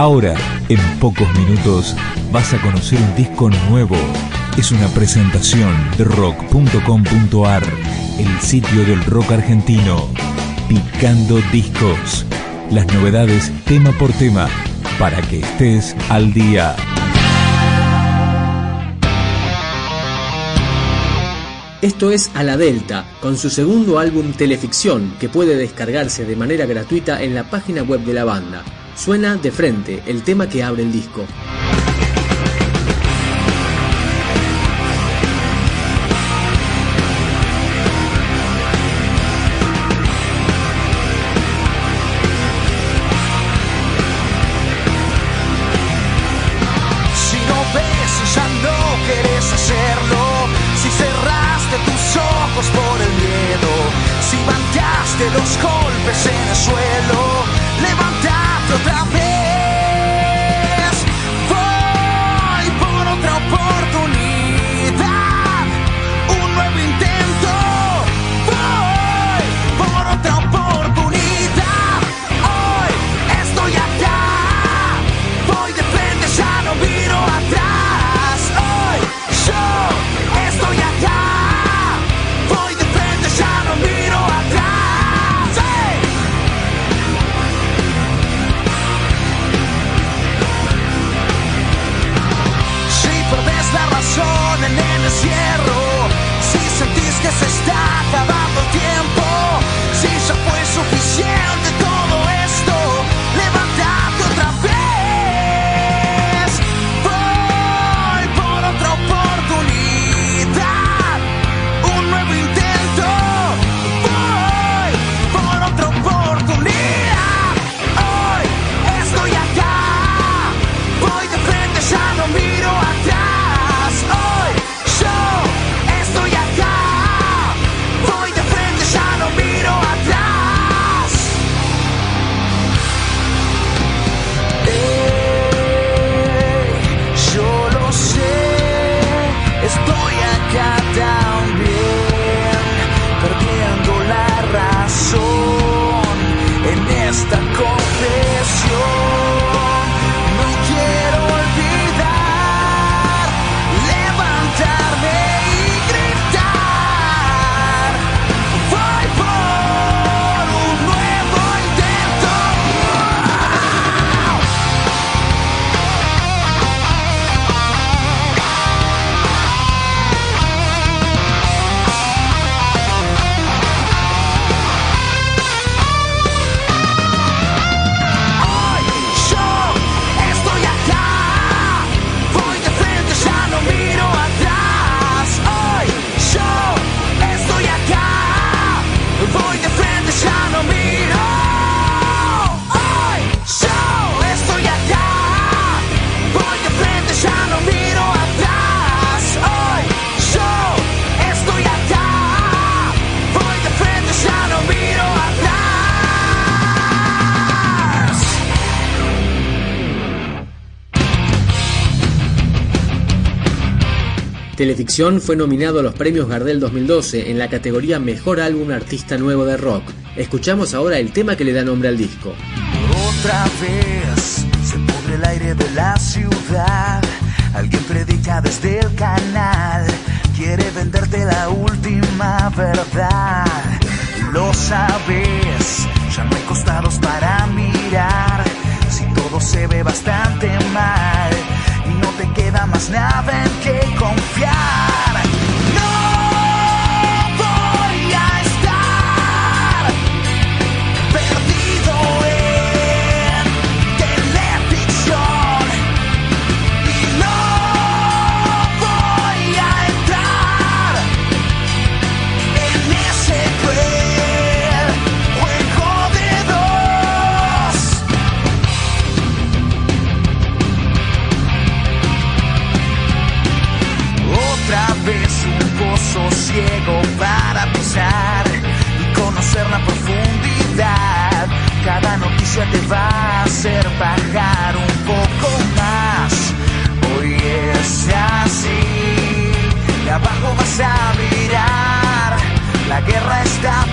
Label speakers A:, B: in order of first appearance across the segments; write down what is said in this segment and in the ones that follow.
A: Ahora, en pocos minutos, vas a conocer un disco nuevo. Es una presentación de rock.com.ar, el sitio del rock argentino. Picando discos. Las novedades tema por tema, para que estés al día.
B: Esto es A la Delta, con su segundo álbum Teleficción, que puede descargarse de manera gratuita en la página web de la banda. Suena de frente, el tema que abre el disco.
C: Si no ves, ya no querés hacerlo. Si cerraste tus ojos por el miedo. Si bancaste los golpes en el suelo.
B: Teleficción fue nominado a los premios Gardel 2012 en la categoría Mejor Álbum Artista Nuevo de Rock. Escuchamos ahora el tema que le da nombre al disco.
C: Otra vez se pudre el aire de la ciudad. Alguien predica desde el canal. Quiere venderte la última verdad. Lo sabes, ya no hay costados para mirar. Si todo se ve bastante mal queda más nada en que confiar. La guerra está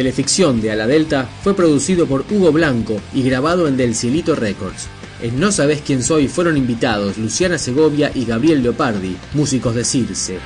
B: teleficción de Ala Delta fue producido por Hugo Blanco y grabado en Del Cielito Records. En No Sabes Quién Soy fueron invitados Luciana Segovia y Gabriel Leopardi, músicos de Circe.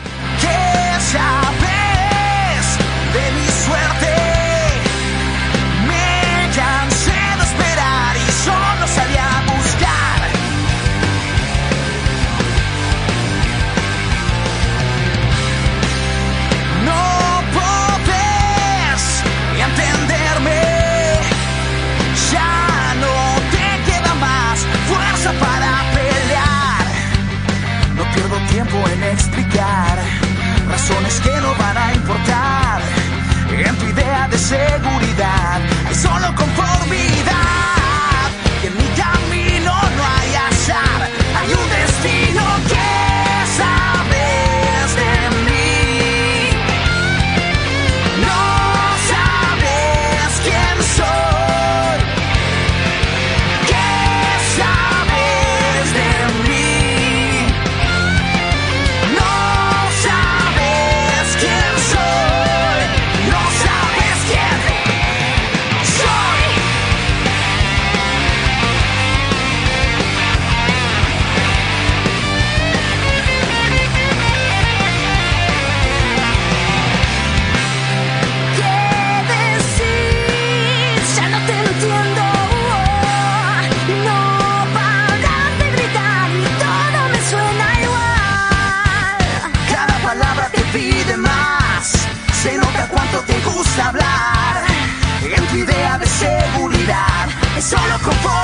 C: pide más. Se nota cuánto te gusta hablar. En tu idea de seguridad es solo confort.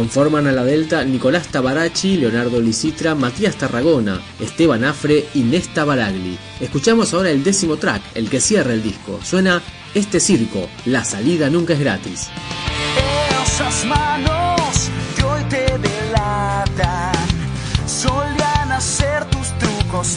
B: Conforman a la Delta Nicolás Tabarachi, Leonardo Lisitra, Matías Tarragona, Esteban Afre y Nesta Baragli. Escuchamos ahora el décimo track, el que cierra el disco. Suena Este Circo, la salida nunca es gratis.
C: Esas manos que hoy te solían hacer tus trucos